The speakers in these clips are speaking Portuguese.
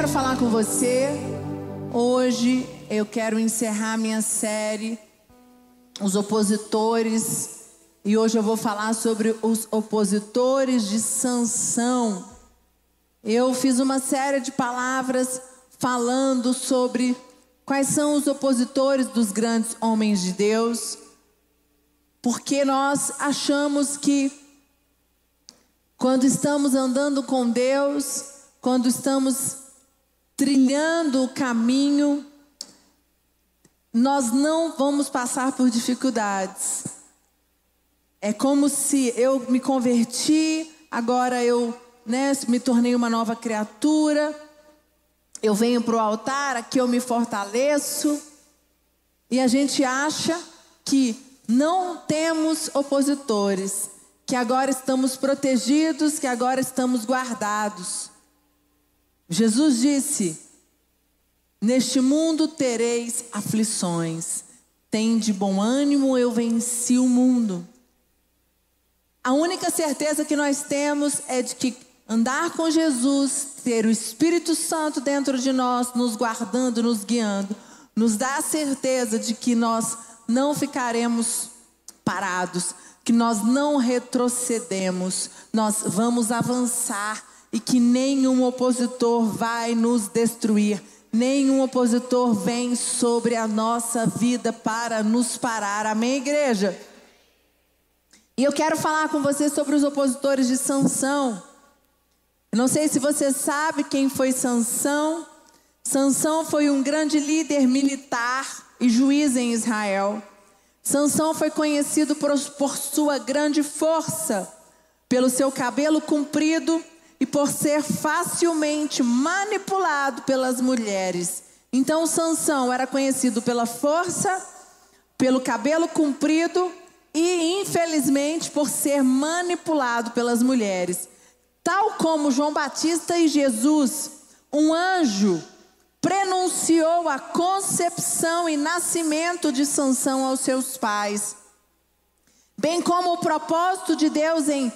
quero falar com você. Hoje eu quero encerrar minha série Os Opositores e hoje eu vou falar sobre os opositores de Sansão. Eu fiz uma série de palavras falando sobre quais são os opositores dos grandes homens de Deus, porque nós achamos que quando estamos andando com Deus, quando estamos trilhando o caminho, nós não vamos passar por dificuldades. É como se eu me converti, agora eu né, me tornei uma nova criatura. Eu venho para o altar, aqui eu me fortaleço. E a gente acha que não temos opositores, que agora estamos protegidos, que agora estamos guardados. Jesus disse: Neste mundo tereis aflições, tem de bom ânimo, eu venci o mundo. A única certeza que nós temos é de que andar com Jesus, ter o Espírito Santo dentro de nós, nos guardando, nos guiando, nos dá a certeza de que nós não ficaremos parados, que nós não retrocedemos, nós vamos avançar e que nenhum opositor vai nos destruir, nenhum opositor vem sobre a nossa vida para nos parar. Amém, igreja? E eu quero falar com você sobre os opositores de Sansão. Não sei se você sabe quem foi Sansão. Sansão foi um grande líder militar e juiz em Israel. Sansão foi conhecido por, por sua grande força, pelo seu cabelo comprido e por ser facilmente manipulado pelas mulheres. Então Sansão era conhecido pela força, pelo cabelo comprido e infelizmente por ser manipulado pelas mulheres. Tal como João Batista e Jesus, um anjo prenunciou a concepção e nascimento de Sansão aos seus pais, bem como o propósito de Deus em,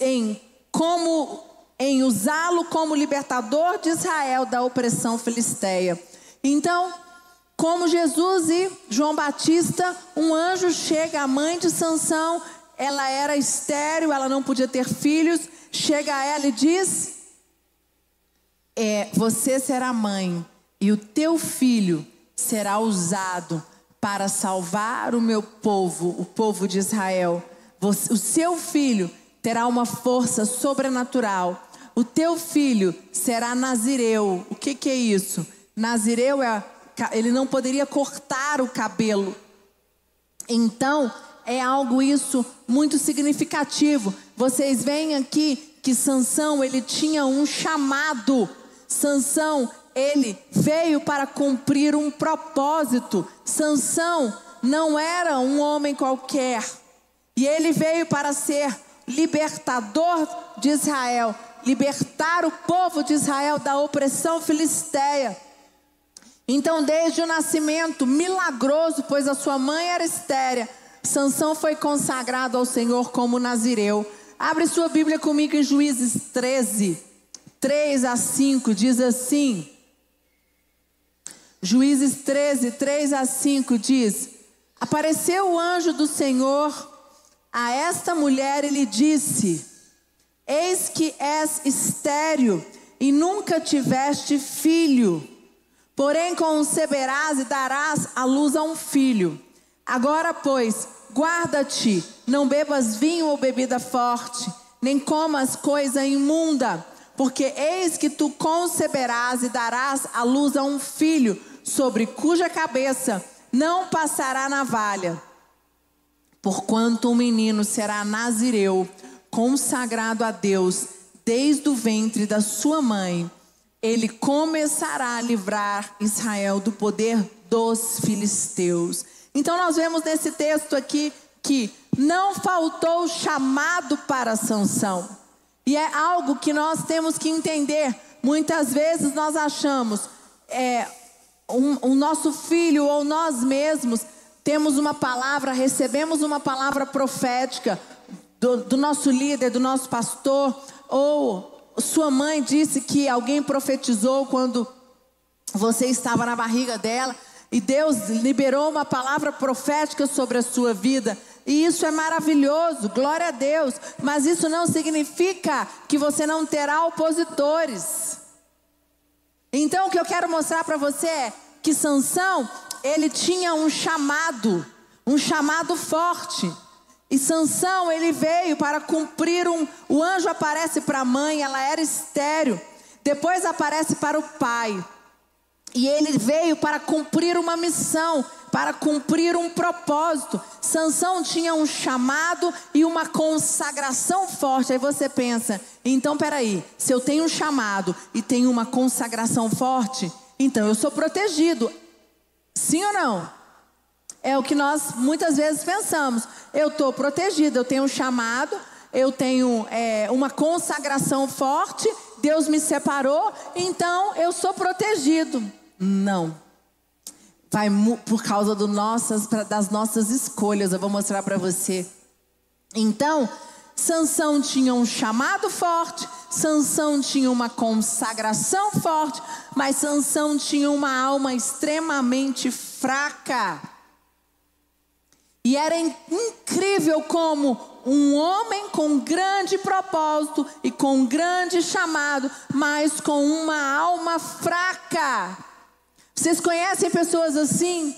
em como em usá-lo como libertador de Israel da opressão filisteia. Então, como Jesus e João Batista, um anjo chega à mãe de Sansão, ela era estéril, ela não podia ter filhos, chega a ela e diz: é, Você será mãe, e o teu filho será usado para salvar o meu povo, o povo de Israel. Você, o seu filho terá uma força sobrenatural. O teu filho será nazireu. O que, que é isso? Nazireu é ele não poderia cortar o cabelo. Então, é algo isso muito significativo. Vocês veem aqui que Sansão, ele tinha um chamado. Sansão, ele veio para cumprir um propósito. Sansão não era um homem qualquer. E ele veio para ser libertador de Israel, libertar o povo de Israel da opressão filisteia. Então, desde o nascimento, milagroso, pois a sua mãe era estérea, Sansão foi consagrado ao Senhor como nazireu. Abre sua Bíblia comigo em Juízes 13, 3 a 5, diz assim. Juízes 13, 3 a 5 diz: Apareceu o anjo do Senhor a esta mulher e lhe disse: Eis que és estéril e nunca tiveste filho Porém, conceberás e darás à luz a um filho. Agora, pois, guarda-te, não bebas vinho ou bebida forte, nem comas coisa imunda, porque eis que tu conceberás e darás à luz a um filho, sobre cuja cabeça não passará navalha. Porquanto um menino será nazireu, consagrado a Deus, desde o ventre da sua mãe ele começará a livrar Israel do poder dos filisteus. Então nós vemos nesse texto aqui que não faltou chamado para Sansão. E é algo que nós temos que entender. Muitas vezes nós achamos é, um, o nosso filho ou nós mesmos temos uma palavra, recebemos uma palavra profética do, do nosso líder, do nosso pastor, ou sua mãe disse que alguém profetizou quando você estava na barriga dela e Deus liberou uma palavra profética sobre a sua vida. E isso é maravilhoso, glória a Deus. Mas isso não significa que você não terá opositores. Então o que eu quero mostrar para você é que Sansão, ele tinha um chamado, um chamado forte. E Sansão, ele veio para cumprir um. O anjo aparece para a mãe, ela era estéreo. Depois aparece para o pai. E ele veio para cumprir uma missão, para cumprir um propósito. Sansão tinha um chamado e uma consagração forte. Aí você pensa, então peraí, se eu tenho um chamado e tenho uma consagração forte, então eu sou protegido. Sim ou não? É o que nós muitas vezes pensamos. Eu estou protegido, eu tenho um chamado, eu tenho é, uma consagração forte, Deus me separou, então eu sou protegido. Não. Vai por causa do nossas, das nossas escolhas, eu vou mostrar para você. Então, Sansão tinha um chamado forte, Sansão tinha uma consagração forte, mas Sansão tinha uma alma extremamente fraca. E era incrível como um homem com grande propósito e com grande chamado, mas com uma alma fraca. Vocês conhecem pessoas assim?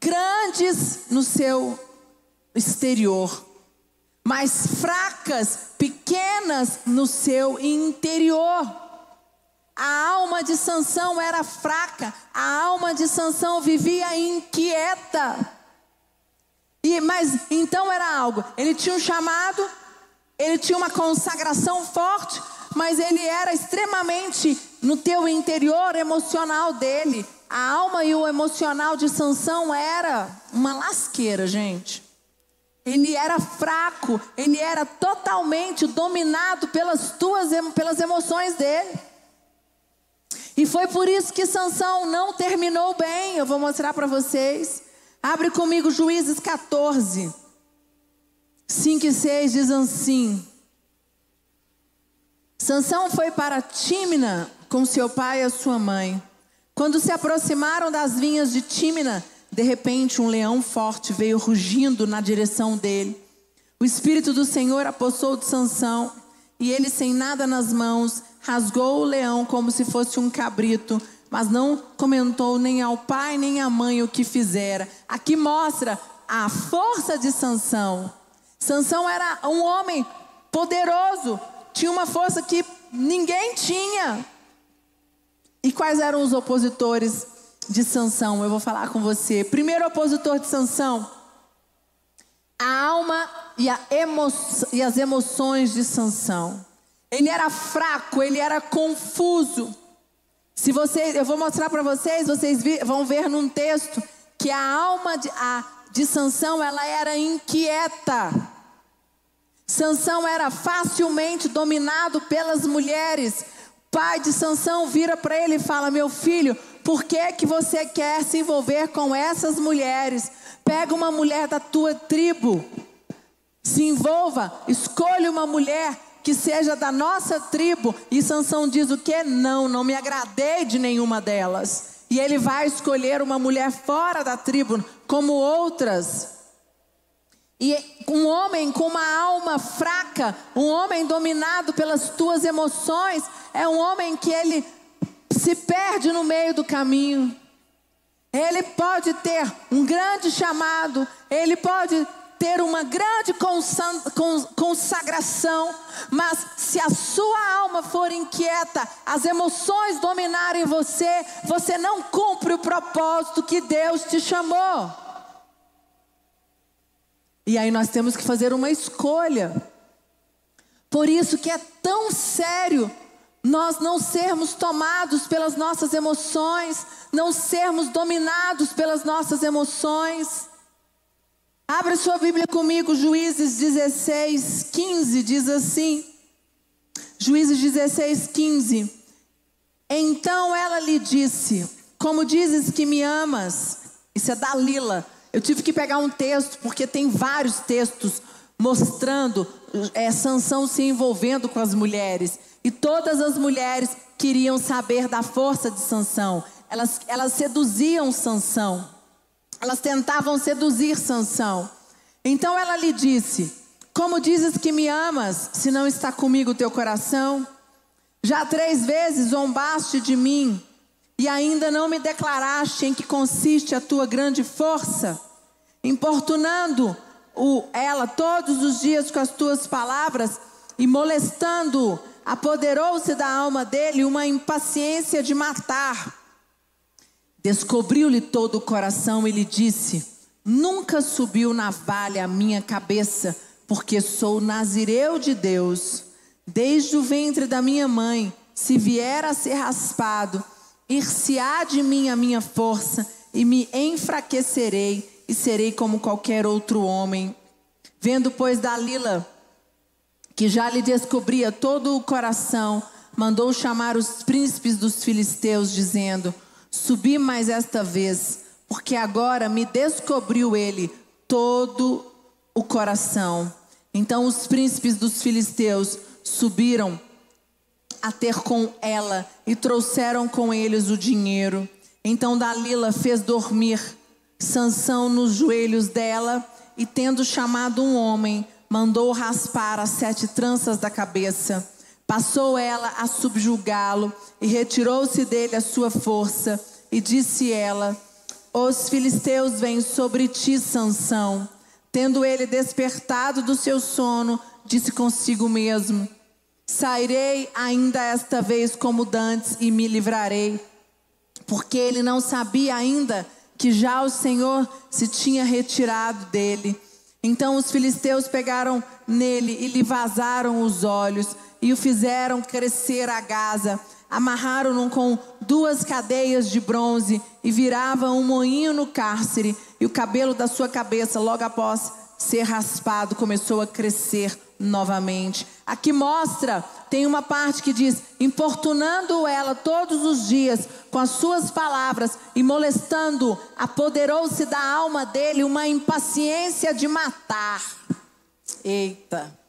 Grandes no seu exterior, mas fracas, pequenas no seu interior. A alma de Sansão era fraca, a alma de Sansão vivia inquieta. Mas então era algo, ele tinha um chamado, ele tinha uma consagração forte, mas ele era extremamente no teu interior emocional dele, a alma e o emocional de Sansão era uma lasqueira, gente. Ele era fraco, ele era totalmente dominado pelas tuas pelas emoções dele. E foi por isso que Sansão não terminou bem. Eu vou mostrar para vocês. Abre comigo Juízes 14. 5 e 6 diz assim: Sansão foi para Tímina com seu pai e a sua mãe. Quando se aproximaram das vinhas de Tímina, de repente um leão forte veio rugindo na direção dele. O espírito do Senhor apossou de Sansão, e ele sem nada nas mãos, rasgou o leão como se fosse um cabrito, mas não comentou nem ao pai nem à mãe o que fizera. Aqui mostra a força de Sansão. Sansão era um homem poderoso, tinha uma força que ninguém tinha. E quais eram os opositores de Sansão? Eu vou falar com você. Primeiro opositor de Sansão, a alma e, a emo e as emoções de Sansão. Ele era fraco, ele era confuso. Se vocês, eu vou mostrar para vocês, vocês vão ver num texto que a alma de, a, de Sansão ela era inquieta. Sansão era facilmente dominado pelas mulheres pai de Sansão vira para ele e fala: Meu filho, por que, que você quer se envolver com essas mulheres? Pega uma mulher da tua tribo, se envolva, escolha uma mulher que seja da nossa tribo. E Sansão diz o que? Não, não me agradei de nenhuma delas. E ele vai escolher uma mulher fora da tribo, como outras. E um homem com uma alma fraca, um homem dominado pelas tuas emoções, é um homem que ele se perde no meio do caminho. Ele pode ter um grande chamado, ele pode ter uma grande consagração, mas se a sua alma for inquieta, as emoções dominarem você, você não cumpre o propósito que Deus te chamou. E aí nós temos que fazer uma escolha. Por isso que é tão sério nós não sermos tomados pelas nossas emoções, não sermos dominados pelas nossas emoções. Abra sua Bíblia comigo, Juízes 16, 15, diz assim. Juízes 16, 15. Então ela lhe disse: Como dizes que me amas? Isso é Dalila. Eu tive que pegar um texto, porque tem vários textos mostrando é, Sansão se envolvendo com as mulheres. E todas as mulheres queriam saber da força de Sansão. Elas, elas seduziam Sansão. Elas tentavam seduzir Sansão. Então ela lhe disse: Como dizes que me amas, se não está comigo o teu coração? Já três vezes zombaste de mim e ainda não me declaraste em que consiste a tua grande força, importunando o, ela todos os dias com as tuas palavras e molestando, apoderou-se da alma dele uma impaciência de matar. Descobriu-lhe todo o coração e lhe disse: Nunca subiu navalha a minha cabeça, porque sou nazireu de Deus. Desde o ventre da minha mãe, se vier a ser raspado, ir-se-á de mim a minha força, e me enfraquecerei, e serei como qualquer outro homem. Vendo, pois, Dalila, que já lhe descobria todo o coração, mandou chamar os príncipes dos filisteus, dizendo: Subi mais esta vez, porque agora me descobriu ele todo o coração. Então os príncipes dos filisteus subiram a ter com ela e trouxeram com eles o dinheiro. Então Dalila fez dormir Sansão nos joelhos dela e tendo chamado um homem, mandou raspar as sete tranças da cabeça. Passou ela a subjugá-lo e retirou-se dele a sua força e disse ela: Os filisteus vêm sobre ti, Sansão. Tendo ele despertado do seu sono, disse consigo mesmo: Sairei ainda esta vez como dantes e me livrarei. Porque ele não sabia ainda que já o Senhor se tinha retirado dele. Então os filisteus pegaram nele e lhe vazaram os olhos e o fizeram crescer a Gaza. Amarraram-no com duas cadeias de bronze e viravam um moinho no cárcere. E o cabelo da sua cabeça, logo após ser raspado, começou a crescer novamente. Aqui mostra, tem uma parte que diz: importunando ela todos os dias com as suas palavras e molestando, apoderou-se da alma dele uma impaciência de matar. Eita.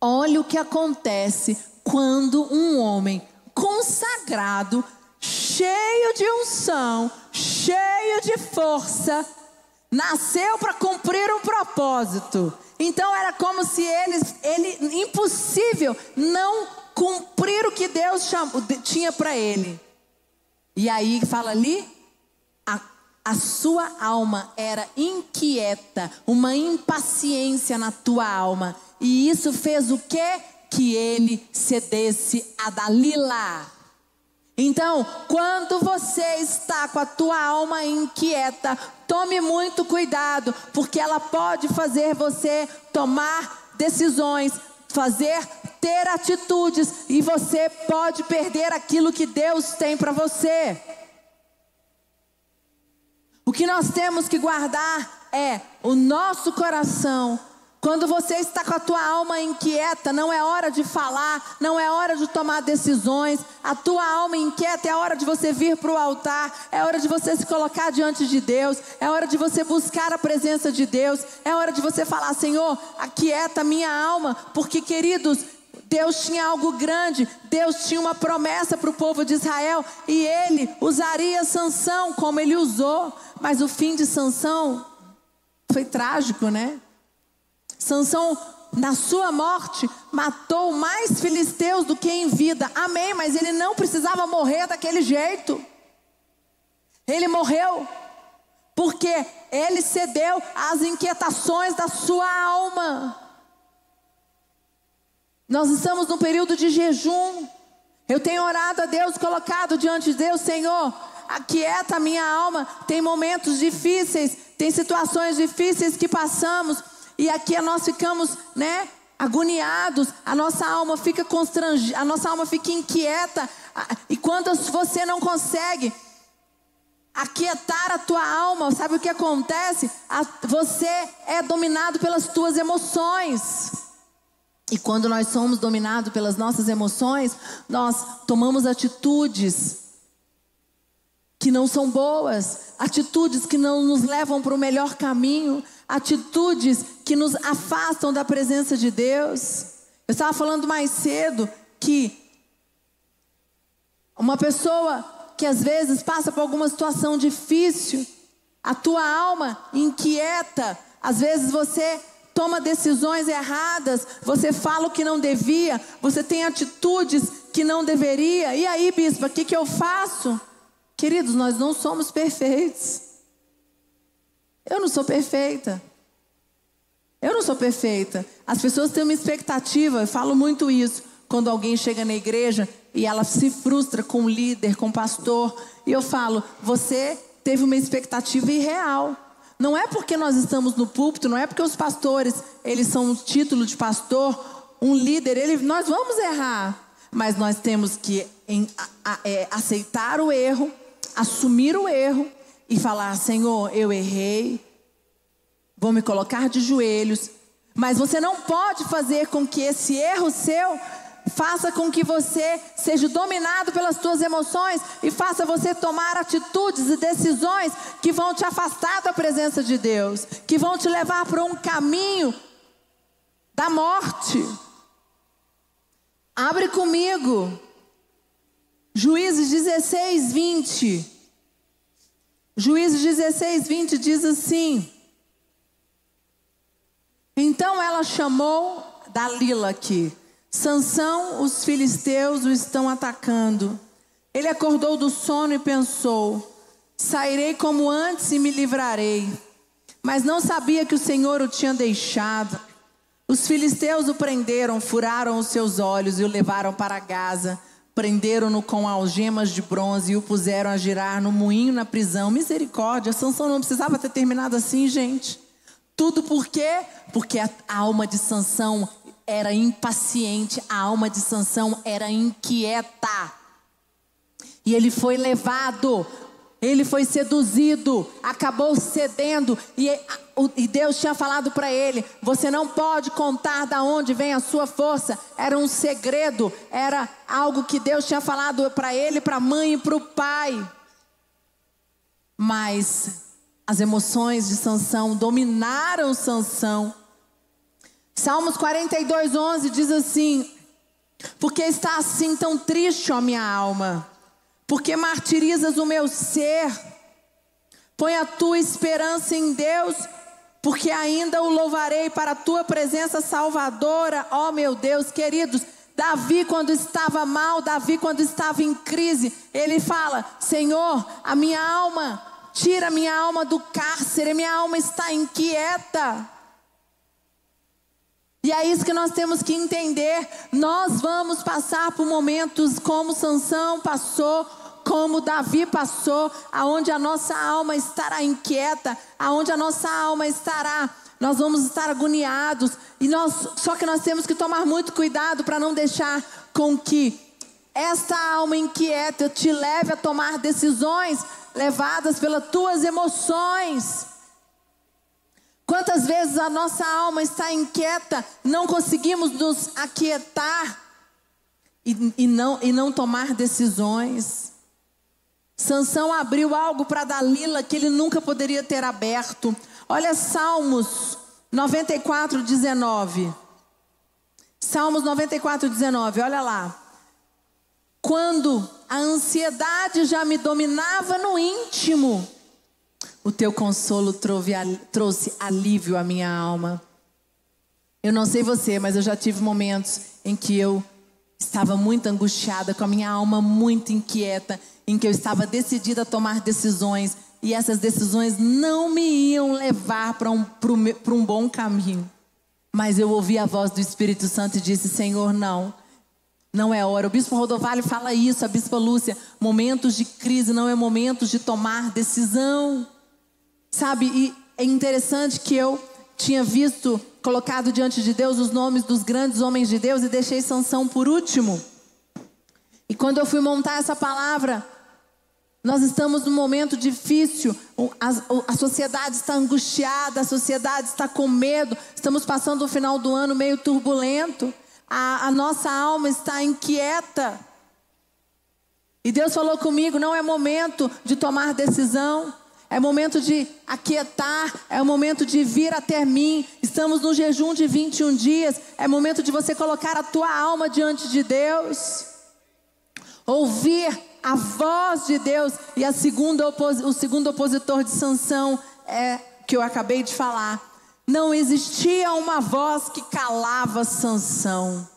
Olha o que acontece quando um homem consagrado, cheio de unção, cheio de força, nasceu para cumprir um propósito. Então era como se eles, ele, impossível não cumprir o que Deus chamou, tinha para ele. E aí fala ali, a, a sua alma era inquieta, uma impaciência na tua alma. E isso fez o quê? Que ele cedesse a Dalila. Então, quando você está com a tua alma inquieta, tome muito cuidado, porque ela pode fazer você tomar decisões, fazer ter atitudes e você pode perder aquilo que Deus tem para você. O que nós temos que guardar é o nosso coração quando você está com a tua alma inquieta, não é hora de falar, não é hora de tomar decisões. A tua alma inquieta é hora de você vir para o altar, é hora de você se colocar diante de Deus, é hora de você buscar a presença de Deus, é hora de você falar: Senhor, aquieta minha alma, porque queridos, Deus tinha algo grande, Deus tinha uma promessa para o povo de Israel e ele usaria Sansão como ele usou, mas o fim de Sansão foi trágico, né? Sansão, na sua morte, matou mais filisteus do que em vida. Amém, mas ele não precisava morrer daquele jeito. Ele morreu porque ele cedeu às inquietações da sua alma. Nós estamos num período de jejum. Eu tenho orado a Deus, colocado diante de Deus, Senhor, aquieta a minha alma. Tem momentos difíceis, tem situações difíceis que passamos, e aqui nós ficamos, né, agoniados, a nossa alma fica constrangida, a nossa alma fica inquieta. E quando você não consegue aquietar a tua alma, sabe o que acontece? Você é dominado pelas tuas emoções. E quando nós somos dominados pelas nossas emoções, nós tomamos atitudes que não são boas, atitudes que não nos levam para o melhor caminho, atitudes que nos afastam da presença de Deus. Eu estava falando mais cedo que uma pessoa que às vezes passa por alguma situação difícil, a tua alma inquieta, às vezes você toma decisões erradas, você fala o que não devia, você tem atitudes que não deveria. E aí, bispo, o que, que eu faço? Queridos, nós não somos perfeitos. Eu não sou perfeita. Eu não sou perfeita. As pessoas têm uma expectativa, eu falo muito isso, quando alguém chega na igreja e ela se frustra com o líder, com o pastor, e eu falo: você teve uma expectativa irreal. Não é porque nós estamos no púlpito, não é porque os pastores, eles são um título de pastor, um líder, ele, nós vamos errar. Mas nós temos que em, a, a, é, aceitar o erro, assumir o erro e falar: Senhor, eu errei, vou me colocar de joelhos. Mas você não pode fazer com que esse erro seu faça com que você seja dominado pelas suas emoções e faça você tomar atitudes e decisões que vão te afastar da presença de Deus, que vão te levar para um caminho da morte. Abre comigo. Juízes 16, 20. Juízes 16, 20 diz assim: Então ela chamou Dalila aqui. Sansão, os filisteus o estão atacando. Ele acordou do sono e pensou: Sairei como antes e me livrarei. Mas não sabia que o Senhor o tinha deixado. Os filisteus o prenderam, furaram os seus olhos e o levaram para Gaza. Prenderam-no com algemas de bronze e o puseram a girar no moinho na prisão. Misericórdia, Sansão não precisava ter terminado assim, gente. Tudo por quê? Porque a alma de Sansão era impaciente, a alma de Sansão era inquieta. E ele foi levado ele foi seduzido, acabou cedendo, e, Deus tinha falado para ele: você não pode contar da onde vem a sua força. Era um segredo, era algo que Deus tinha falado para ele, para a mãe e para o pai. Mas as emoções de Sansão dominaram Sansão. Salmos 42, 11 diz assim: Porque está assim tão triste, ó minha alma? Porque martirizas o meu ser. Põe a tua esperança em Deus, porque ainda o louvarei para a tua presença salvadora, ó oh, meu Deus, queridos. Davi, quando estava mal, Davi, quando estava em crise, ele fala: Senhor, a minha alma, tira a minha alma do cárcere, a minha alma está inquieta. E é isso que nós temos que entender. Nós vamos passar por momentos como Sansão passou, como Davi passou, aonde a nossa alma estará inquieta, aonde a nossa alma estará, nós vamos estar agoniados, e nós, só que nós temos que tomar muito cuidado para não deixar com que esta alma inquieta te leve a tomar decisões levadas pelas tuas emoções. Quantas vezes a nossa alma está inquieta, não conseguimos nos aquietar e, e, não, e não tomar decisões. Sansão abriu algo para Dalila que ele nunca poderia ter aberto. Olha Salmos 94, 19. Salmos 94, 19, olha lá. Quando a ansiedade já me dominava no íntimo, o teu consolo trouxe alívio à minha alma. Eu não sei você, mas eu já tive momentos em que eu estava muito angustiada, com a minha alma muito inquieta, em que eu estava decidida a tomar decisões e essas decisões não me iam levar para um, um bom caminho. Mas eu ouvi a voz do Espírito Santo e disse: Senhor, não, não é hora. O bispo Rodovalho fala isso, a bispa Lúcia: momentos de crise não é momentos de tomar decisão. Sabe, e é interessante que eu tinha visto, colocado diante de Deus os nomes dos grandes homens de Deus e deixei Sansão por último. E quando eu fui montar essa palavra, nós estamos num momento difícil, a, a, sociedade está angustiada, a sociedade está com medo, estamos passando o final do ano meio turbulento, a, a nossa alma está inquieta. E Deus falou comigo: não é momento de tomar decisão, é momento de aquietar, é momento de vir até mim. Estamos no jejum de 21 dias, é momento de você colocar a tua alma diante de Deus. Ouvir a voz de Deus. E a segunda o segundo opositor de Sansão é que eu acabei de falar. Não existia uma voz que calava Sansão,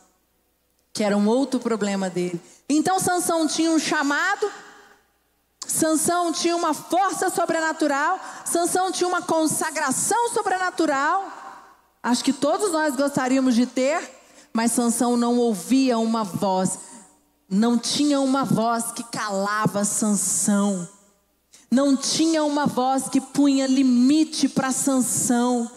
que era um outro problema dele. Então Sansão tinha um chamado, Sansão tinha uma força sobrenatural, Sansão tinha uma consagração sobrenatural. Acho que todos nós gostaríamos de ter, mas Sansão não ouvia uma voz, não tinha uma voz que calava Sansão. Não tinha uma voz que punha limite para Sansão.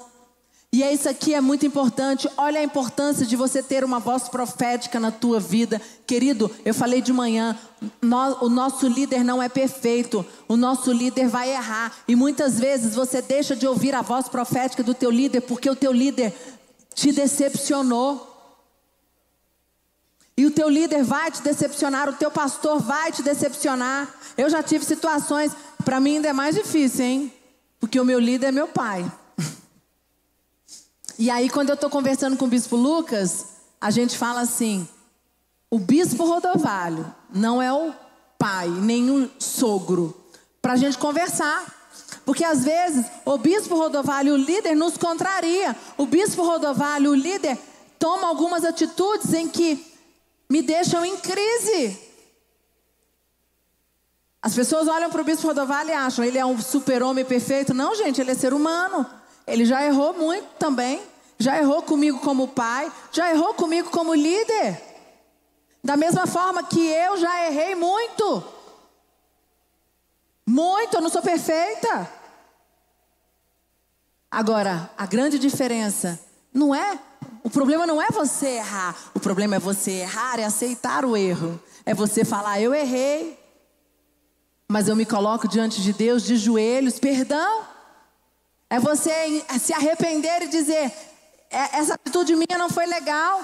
E é isso aqui é muito importante. Olha a importância de você ter uma voz profética na tua vida. Querido, eu falei de manhã, nós, o nosso líder não é perfeito. O nosso líder vai errar. E muitas vezes você deixa de ouvir a voz profética do teu líder porque o teu líder te decepcionou. E o teu líder vai te decepcionar, o teu pastor vai te decepcionar. Eu já tive situações, para mim ainda é mais difícil, hein? Porque o meu líder é meu pai. E aí, quando eu estou conversando com o bispo Lucas, a gente fala assim: o bispo Rodovalho não é o pai, nem o sogro, para a gente conversar. Porque às vezes o bispo Rodovalho, o líder, nos contraria. O bispo Rodovalho, o líder, toma algumas atitudes em que me deixam em crise. As pessoas olham para o bispo Rodovalho e acham ele é um super-homem perfeito. Não, gente, ele é ser humano. Ele já errou muito também. Já errou comigo como pai, já errou comigo como líder. Da mesma forma que eu já errei muito. Muito, eu não sou perfeita. Agora, a grande diferença não é, o problema não é você errar, o problema é você errar e aceitar o erro. É você falar, eu errei, mas eu me coloco diante de Deus de joelhos, perdão. É você se arrepender e dizer: é, essa atitude minha não foi legal.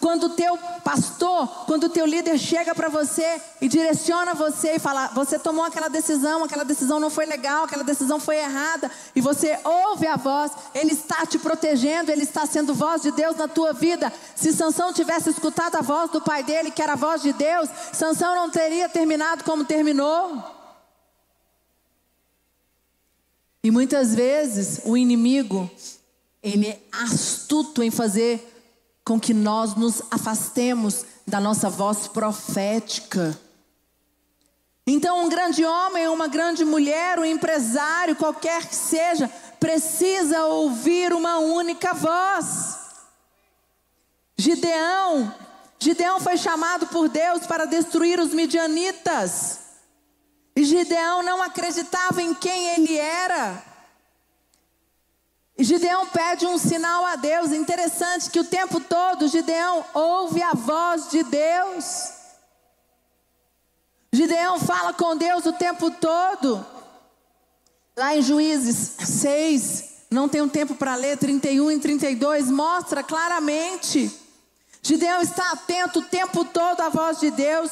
Quando o teu pastor, quando o teu líder chega para você e direciona você e fala, você tomou aquela decisão, aquela decisão não foi legal, aquela decisão foi errada, e você ouve a voz, ele está te protegendo, ele está sendo voz de Deus na tua vida. Se Sansão tivesse escutado a voz do pai dele, que era a voz de Deus, Sansão não teria terminado como terminou. E muitas vezes o inimigo, ele é astuto em fazer com que nós nos afastemos da nossa voz profética. Então, um grande homem, uma grande mulher, um empresário, qualquer que seja, precisa ouvir uma única voz. Gideão, Gideão foi chamado por Deus para destruir os midianitas. E Gideão não acreditava em quem ele era. E Gideão pede um sinal a Deus. Interessante que o tempo todo Gideão ouve a voz de Deus. Gideão fala com Deus o tempo todo. Lá em Juízes 6, não tenho tempo para ler, 31 e 32, mostra claramente. Gideão está atento o tempo todo à voz de Deus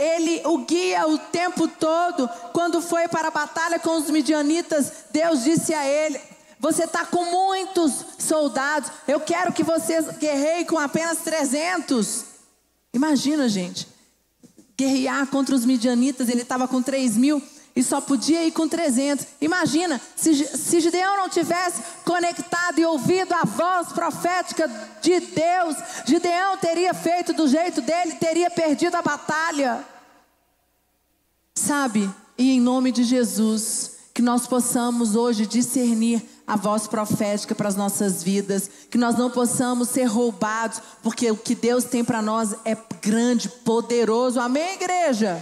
ele o guia o tempo todo. Quando foi para a batalha com os midianitas, Deus disse a ele: Você está com muitos soldados, eu quero que você guerreie com apenas 300. Imagina, gente, guerrear contra os midianitas, ele estava com 3 mil e só podia ir com 300. Imagina, se, se Gideão não tivesse conectado e ouvido a voz profética de Deus, Gideão teria feito do jeito dele, teria perdido a batalha. Sabe, e em nome de Jesus, que nós possamos hoje discernir a voz profética para as nossas vidas, que nós não possamos ser roubados, porque o que Deus tem para nós é grande, poderoso. Amém, igreja?